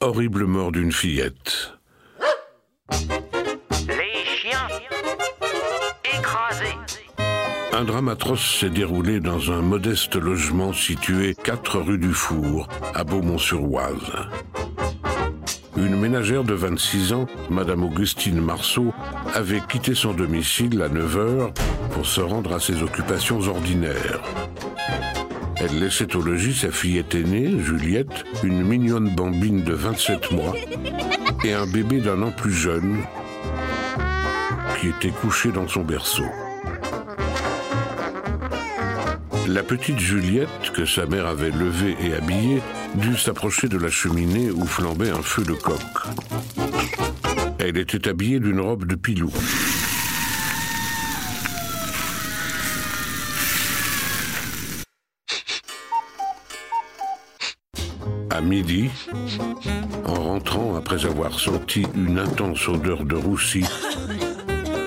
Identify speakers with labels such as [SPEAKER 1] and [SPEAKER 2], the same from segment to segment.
[SPEAKER 1] Horrible mort d'une fillette.
[SPEAKER 2] Les chiens écrasés.
[SPEAKER 1] Un drame atroce s'est déroulé dans un modeste logement situé 4 rue du Four, à Beaumont-sur-Oise. Une ménagère de 26 ans, Madame Augustine Marceau, avait quitté son domicile à 9 heures pour se rendre à ses occupations ordinaires. Elle laissait au logis sa fillette aînée, Juliette, une mignonne bambine de 27 mois, et un bébé d'un an plus jeune, qui était couché dans son berceau. La petite Juliette, que sa mère avait levée et habillée, dut s'approcher de la cheminée où flambait un feu de coq. Elle était habillée d'une robe de pilou. À midi, en rentrant après avoir senti une intense odeur de roussi,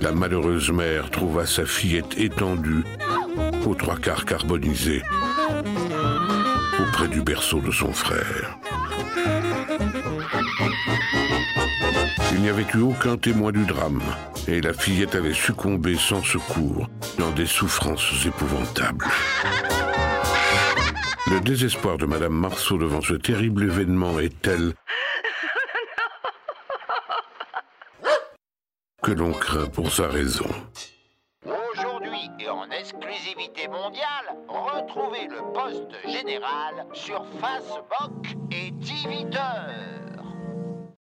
[SPEAKER 1] la malheureuse mère trouva sa fillette étendue, aux trois quarts carbonisée, auprès du berceau de son frère. Il n'y avait eu aucun témoin du drame, et la fillette avait succombé sans secours dans des souffrances épouvantables. Le désespoir de Madame Marceau devant ce terrible événement est tel que l'on craint pour sa raison.
[SPEAKER 3] Aujourd'hui et en exclusivité mondiale, retrouvez le poste général sur Facebook et Twitter.